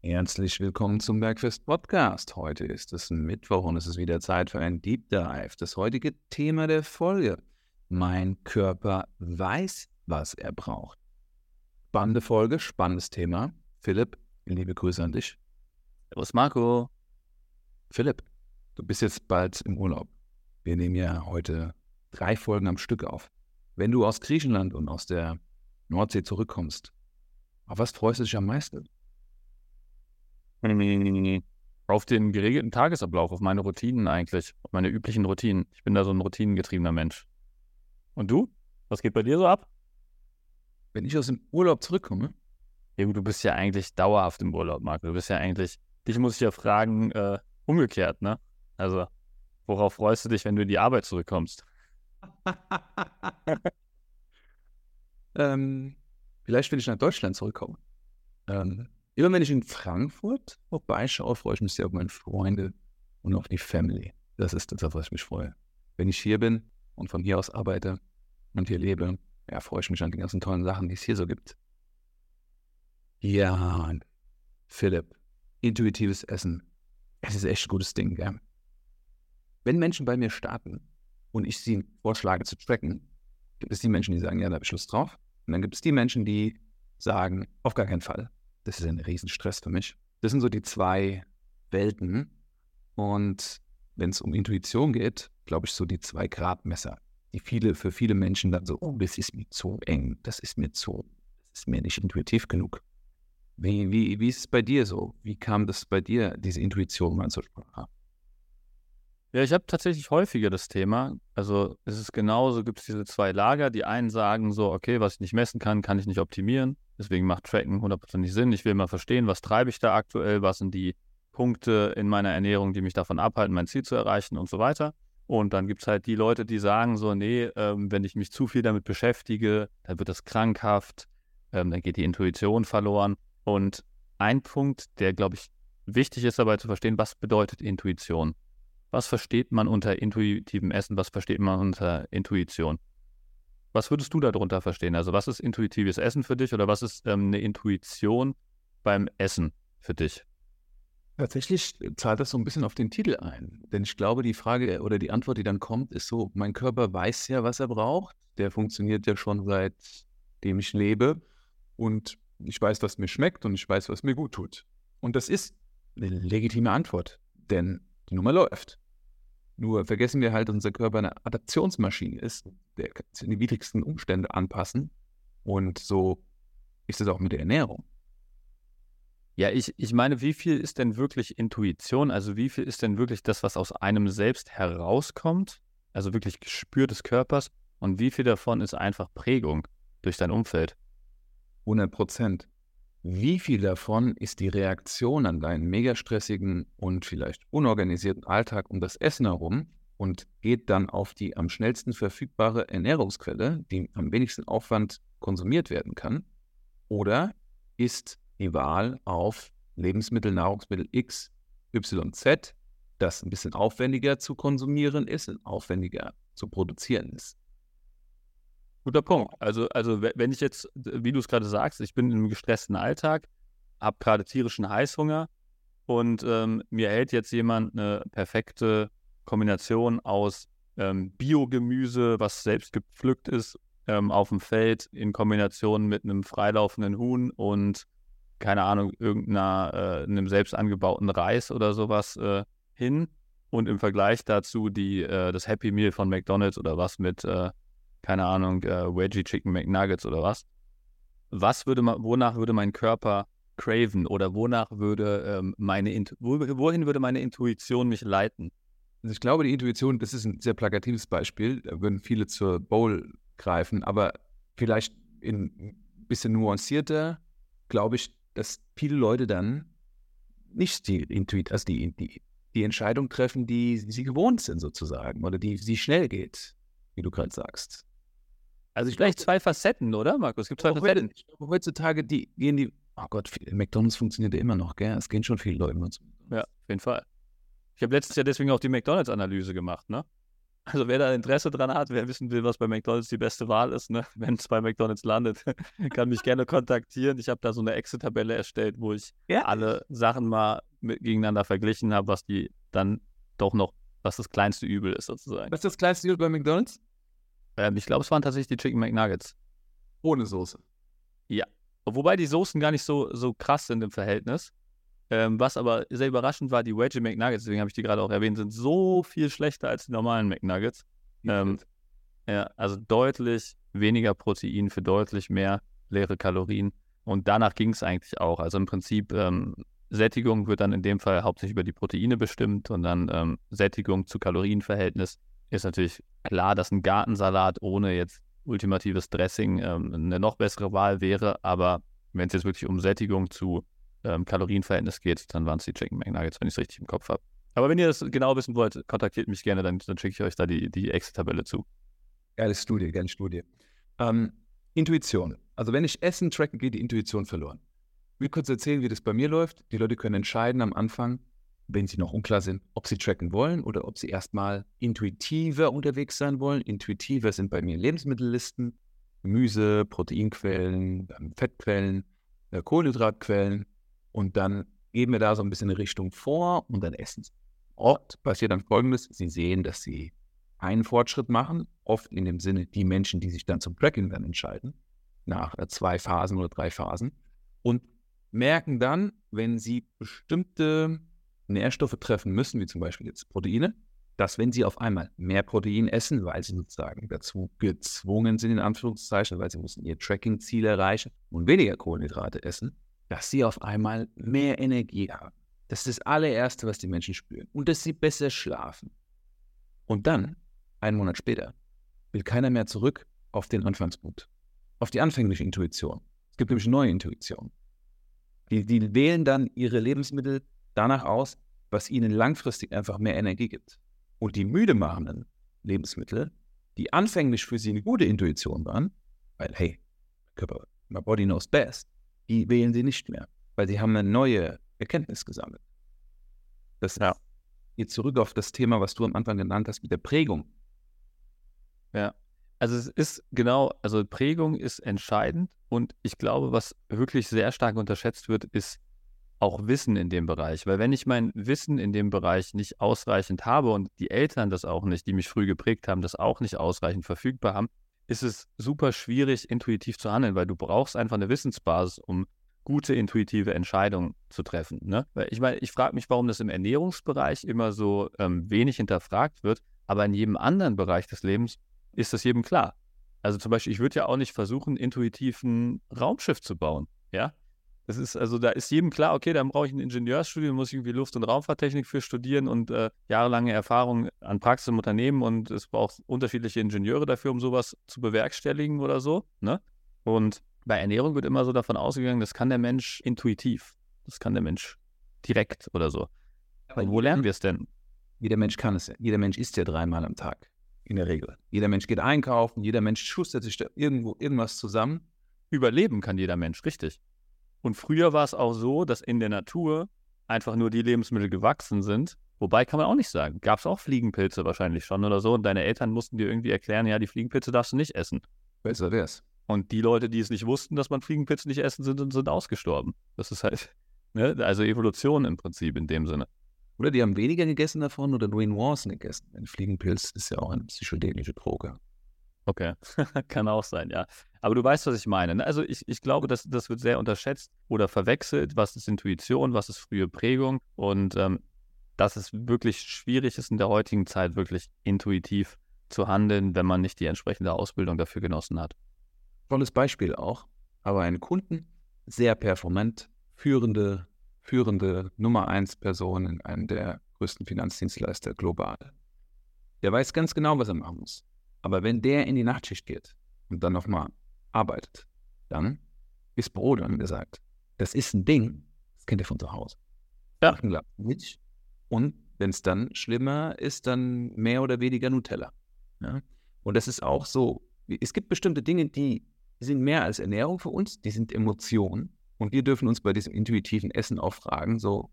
Herzlich willkommen zum Bergfest Podcast. Heute ist es Mittwoch und es ist wieder Zeit für ein Deep Dive. Das heutige Thema der Folge. Mein Körper weiß, was er braucht. Spannende Folge, spannendes Thema. Philipp, liebe Grüße an dich. Servus Marco. Philipp, du bist jetzt bald im Urlaub. Wir nehmen ja heute drei Folgen am Stück auf. Wenn du aus Griechenland und aus der Nordsee zurückkommst, auf was freust du dich am meisten? Auf den geregelten Tagesablauf, auf meine Routinen eigentlich, auf meine üblichen Routinen. Ich bin da so ein routinengetriebener Mensch. Und du? Was geht bei dir so ab? Wenn ich aus dem Urlaub zurückkomme? Ja, du bist ja eigentlich dauerhaft im Urlaub, Marco. Du bist ja eigentlich, dich muss ich ja fragen, äh, umgekehrt, ne? Also, worauf freust du dich, wenn du in die Arbeit zurückkommst? ähm, vielleicht, wenn ich nach Deutschland zurückkomme. Ähm, immer wenn ich in Frankfurt vorbeischaue, freue ich mich sehr auf meine Freunde und auf die Family. Das ist das, auf was ich mich freue. Wenn ich hier bin und von hier aus arbeite und hier lebe, ja, freue ich mich an die ganzen tollen Sachen, die es hier so gibt. Ja, Philipp, intuitives Essen. Es ist echt ein gutes Ding, gell? Wenn Menschen bei mir starten und ich sie vorschlage zu tracken, gibt es die Menschen, die sagen, ja, da habe ich Lust drauf. Und dann gibt es die Menschen, die sagen, auf gar keinen Fall. Das ist ein Riesenstress für mich. Das sind so die zwei Welten. Und wenn es um Intuition geht, glaube ich, so die zwei Gradmesser, die viele, für viele Menschen dann so, oh, das ist mir zu eng, das ist mir zu, das ist mir nicht intuitiv genug. Wie, wie, wie ist es bei dir so? Wie kam das bei dir, diese Intuition mal zur Sprache? Ja, ich habe tatsächlich häufiger das Thema. Also es ist genauso, gibt es diese zwei Lager. Die einen sagen so, okay, was ich nicht messen kann, kann ich nicht optimieren. Deswegen macht Tracken hundertprozentig Sinn. Ich will mal verstehen, was treibe ich da aktuell, was sind die Punkte in meiner Ernährung, die mich davon abhalten, mein Ziel zu erreichen und so weiter. Und dann gibt es halt die Leute, die sagen so, nee, ähm, wenn ich mich zu viel damit beschäftige, dann wird das krankhaft, ähm, dann geht die Intuition verloren. Und ein Punkt, der, glaube ich, wichtig ist dabei zu verstehen, was bedeutet Intuition? Was versteht man unter intuitivem Essen? Was versteht man unter Intuition? Was würdest du darunter verstehen? Also was ist intuitives Essen für dich oder was ist ähm, eine Intuition beim Essen für dich? Tatsächlich zahlt das so ein bisschen auf den Titel ein. Denn ich glaube, die Frage oder die Antwort, die dann kommt, ist so, mein Körper weiß ja, was er braucht. Der funktioniert ja schon seitdem ich lebe. Und ich weiß, was mir schmeckt und ich weiß, was mir gut tut. Und das ist eine legitime Antwort. Denn die Nummer läuft. Nur vergessen wir halt, dass unser Körper eine Adaptionsmaschine ist. Der kann sich in die widrigsten Umstände anpassen. Und so ist es auch mit der Ernährung. Ja, ich, ich meine, wie viel ist denn wirklich Intuition? Also wie viel ist denn wirklich das, was aus einem selbst herauskommt? Also wirklich Gespür des Körpers? Und wie viel davon ist einfach Prägung durch dein Umfeld? 100 Prozent. Wie viel davon ist die Reaktion an deinen mega stressigen und vielleicht unorganisierten Alltag um das Essen herum und geht dann auf die am schnellsten verfügbare Ernährungsquelle, die am wenigsten Aufwand konsumiert werden kann? Oder ist die Wahl auf Lebensmittel, Nahrungsmittel X, Y, Z, das ein bisschen aufwendiger zu konsumieren ist und aufwendiger zu produzieren ist? Guter Punkt. Also, also wenn ich jetzt, wie du es gerade sagst, ich bin in einem gestressten Alltag, habe gerade tierischen Heißhunger und ähm, mir hält jetzt jemand eine perfekte Kombination aus ähm, Biogemüse, was selbst gepflückt ist, ähm, auf dem Feld in Kombination mit einem freilaufenden Huhn und keine Ahnung, irgendeiner, äh, einem selbst angebauten Reis oder sowas äh, hin und im Vergleich dazu die, äh, das Happy Meal von McDonalds oder was mit äh, keine Ahnung, äh, Veggie Chicken McNuggets oder was. Was würde man, wonach würde mein Körper craven oder wonach würde ähm, meine, wo, wohin würde meine Intuition mich leiten? Also ich glaube, die Intuition, das ist ein sehr plakatives Beispiel, da würden viele zur Bowl greifen, aber vielleicht in ein bisschen nuancierter, glaube ich, dass viele Leute dann nicht die Intuit, also die, die, die Entscheidung treffen, die, sie gewohnt sind sozusagen oder die, die schnell geht, wie du gerade sagst. Also ich Vielleicht zwei Facetten, oder, Markus? Es gibt zwei Facetten. Ich glaube, heutzutage die, gehen die, oh Gott, McDonalds funktioniert ja immer noch, gell? Es gehen schon viele Leute zu Ja, auf jeden Fall. Ich habe letztes Jahr deswegen auch die McDonalds-Analyse gemacht, ne? Also wer da Interesse dran hat, wer wissen will, was bei McDonalds die beste Wahl ist, ne? wenn es bei McDonalds landet, kann mich gerne kontaktieren. Ich habe da so eine Excel-Tabelle erstellt, wo ich ja. alle Sachen mal mit, gegeneinander verglichen habe, was die dann doch noch, was das kleinste Übel ist sozusagen. Was ist das kleinste Übel bei McDonalds? Ähm, ich glaube, es waren tatsächlich die Chicken McNuggets. Ohne Soße. Ja. Wobei die Soßen gar nicht so, so krass sind im Verhältnis. Ähm, was aber sehr überraschend war, die Veggie McNuggets, deswegen habe ich die gerade auch erwähnt, sind so viel schlechter als die normalen McNuggets. Ähm, ja, also deutlich weniger Protein für deutlich mehr leere Kalorien. Und danach ging es eigentlich auch. Also im Prinzip ähm, Sättigung wird dann in dem Fall hauptsächlich über die Proteine bestimmt und dann ähm, Sättigung zu Kalorienverhältnis ist natürlich klar, dass ein Gartensalat ohne jetzt ultimatives Dressing ähm, eine noch bessere Wahl wäre. Aber wenn es jetzt wirklich um Sättigung zu ähm, Kalorienverhältnis geht, dann waren es die Chicken McNuggets, wenn ich es richtig im Kopf habe. Aber wenn ihr das genau wissen wollt, kontaktiert mich gerne, dann, dann schicke ich euch da die, die Excel-Tabelle zu. Geile Studie, geile Studie. Ähm, Intuition. Also wenn ich Essen tracke, geht die Intuition verloren. Ich will kurz erzählen, wie das bei mir läuft. Die Leute können entscheiden am Anfang, wenn sie noch unklar sind, ob sie tracken wollen oder ob sie erstmal intuitiver unterwegs sein wollen. Intuitiver sind bei mir Lebensmittellisten, Gemüse, Proteinquellen, Fettquellen, äh, Kohlenhydratquellen und dann geben wir da so ein bisschen eine Richtung vor und dann essen sie. Oft passiert dann Folgendes, sie sehen, dass sie einen Fortschritt machen, oft in dem Sinne die Menschen, die sich dann zum Tracking dann entscheiden, nach äh, zwei Phasen oder drei Phasen und merken dann, wenn sie bestimmte Nährstoffe treffen müssen, wie zum Beispiel jetzt Proteine, dass wenn sie auf einmal mehr Protein essen, weil sie sozusagen dazu gezwungen sind, in Anführungszeichen, weil sie müssen ihr Tracking-Ziel erreichen und weniger Kohlenhydrate essen, dass sie auf einmal mehr Energie haben. Das ist das allererste, was die Menschen spüren. Und dass sie besser schlafen. Und dann, einen Monat später, will keiner mehr zurück auf den Anfangspunkt, auf die anfängliche Intuition. Es gibt nämlich neue Intuitionen. Die, die wählen dann ihre Lebensmittel danach aus, was ihnen langfristig einfach mehr Energie gibt. Und die müde machenden Lebensmittel, die anfänglich für sie eine gute Intuition waren, weil, hey, Körper, my body knows best, die wählen sie nicht mehr, weil sie haben eine neue Erkenntnis gesammelt. Das ja. geht zurück auf das Thema, was du am Anfang genannt hast, mit der Prägung. Ja, also es ist genau, also Prägung ist entscheidend und ich glaube, was wirklich sehr stark unterschätzt wird, ist auch Wissen in dem Bereich. Weil wenn ich mein Wissen in dem Bereich nicht ausreichend habe und die Eltern das auch nicht, die mich früh geprägt haben, das auch nicht ausreichend verfügbar haben, ist es super schwierig, intuitiv zu handeln, weil du brauchst einfach eine Wissensbasis, um gute intuitive Entscheidungen zu treffen. Ne? Weil ich meine, ich frage mich, warum das im Ernährungsbereich immer so ähm, wenig hinterfragt wird, aber in jedem anderen Bereich des Lebens ist das jedem klar. Also zum Beispiel, ich würde ja auch nicht versuchen, intuitiv ein Raumschiff zu bauen. Ja, das ist also, da ist jedem klar, okay, dann brauche ich ein Ingenieursstudium, muss ich irgendwie Luft- und Raumfahrttechnik für studieren und äh, jahrelange Erfahrung an Praxis im Unternehmen und es braucht unterschiedliche Ingenieure dafür, um sowas zu bewerkstelligen oder so. Ne? Und bei Ernährung wird immer so davon ausgegangen, das kann der Mensch intuitiv, das kann der Mensch direkt oder so. Aber wo lernen wir es denn? Jeder Mensch kann es. Jeder Mensch isst ja dreimal am Tag in der Regel. Jeder Mensch geht einkaufen, jeder Mensch schustert sich da irgendwo irgendwas zusammen. Überleben kann jeder Mensch, richtig. Und früher war es auch so, dass in der Natur einfach nur die Lebensmittel gewachsen sind. Wobei kann man auch nicht sagen. Gab es auch Fliegenpilze wahrscheinlich schon oder so. Und deine Eltern mussten dir irgendwie erklären, ja, die Fliegenpilze darfst du nicht essen. Besser wär's. Und die Leute, die es nicht wussten, dass man Fliegenpilze nicht essen sind, sind ausgestorben. Das ist halt, ne? also Evolution im Prinzip in dem Sinne. Oder die haben weniger gegessen davon oder nur in Nuancen gegessen. Ein Fliegenpilz ist ja auch eine psychedelische Droge. Okay, kann auch sein, ja. Aber du weißt, was ich meine. Ne? Also ich, ich glaube, dass das wird sehr unterschätzt oder verwechselt. Was ist Intuition, was ist frühe Prägung? Und ähm, dass es wirklich schwierig ist in der heutigen Zeit, wirklich intuitiv zu handeln, wenn man nicht die entsprechende Ausbildung dafür genossen hat. Tolles Beispiel auch. Aber ein Kunden, sehr performant, führende, führende Nummer eins Person in einem der größten Finanzdienstleister global. Der weiß ganz genau, was er machen muss. Aber wenn der in die Nachtschicht geht und dann nochmal arbeitet, dann ist Brot angesagt. Das ist ein Ding, das kennt ihr von zu Hause. Ja. Und wenn es dann schlimmer ist, dann mehr oder weniger Nutella. Ja? Und das ist auch so. Es gibt bestimmte Dinge, die sind mehr als Ernährung für uns, die sind Emotionen. Und wir dürfen uns bei diesem intuitiven Essen auch fragen, so,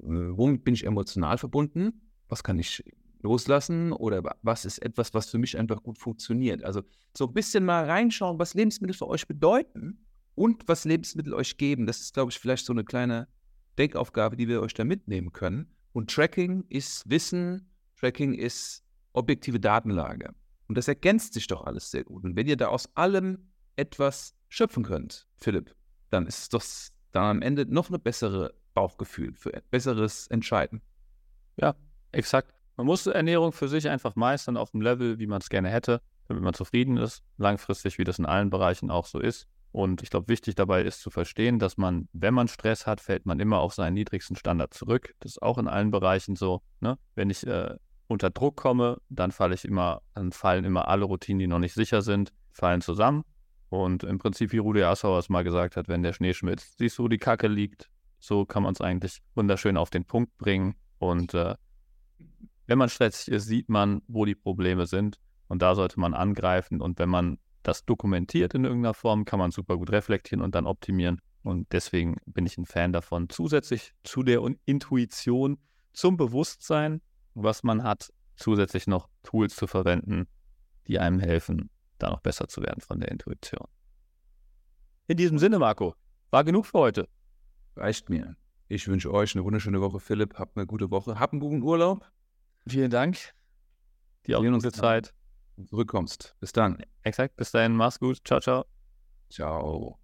äh, womit bin ich emotional verbunden? Was kann ich loslassen oder was ist etwas, was für mich einfach gut funktioniert. Also so ein bisschen mal reinschauen, was Lebensmittel für euch bedeuten und was Lebensmittel euch geben. Das ist, glaube ich, vielleicht so eine kleine Denkaufgabe, die wir euch da mitnehmen können. Und Tracking ist Wissen, Tracking ist objektive Datenlage. Und das ergänzt sich doch alles sehr gut. Und wenn ihr da aus allem etwas schöpfen könnt, Philipp, dann ist doch dann am Ende noch eine bessere Bauchgefühl für ein besseres Entscheiden. Ja, exakt. Man muss Ernährung für sich einfach meistern auf dem Level, wie man es gerne hätte, damit man zufrieden ist, langfristig, wie das in allen Bereichen auch so ist. Und ich glaube, wichtig dabei ist zu verstehen, dass man, wenn man Stress hat, fällt man immer auf seinen niedrigsten Standard zurück. Das ist auch in allen Bereichen so. Ne? Wenn ich äh, unter Druck komme, dann falle ich immer, dann fallen immer alle Routinen, die noch nicht sicher sind, fallen zusammen. Und im Prinzip, wie Rudi Assauer es mal gesagt hat, wenn der Schnee schmilzt, siehst du, wo die Kacke liegt. So kann man es eigentlich wunderschön auf den Punkt bringen. Und äh, wenn man stressig ist, sieht man, wo die Probleme sind. Und da sollte man angreifen. Und wenn man das dokumentiert in irgendeiner Form, kann man super gut reflektieren und dann optimieren. Und deswegen bin ich ein Fan davon. Zusätzlich zu der Intuition, zum Bewusstsein, was man hat, zusätzlich noch Tools zu verwenden, die einem helfen, da noch besser zu werden von der Intuition. In diesem Sinne, Marco, war genug für heute. Reicht mir. Ich wünsche euch eine wunderschöne Woche, Philipp. Habt eine gute Woche. Habt einen guten Urlaub. Vielen Dank. Die auch gute Zeit. Zurückkommst. Bis dann. Exakt. Bis dahin. Mach's gut. Ciao, ciao. Ciao.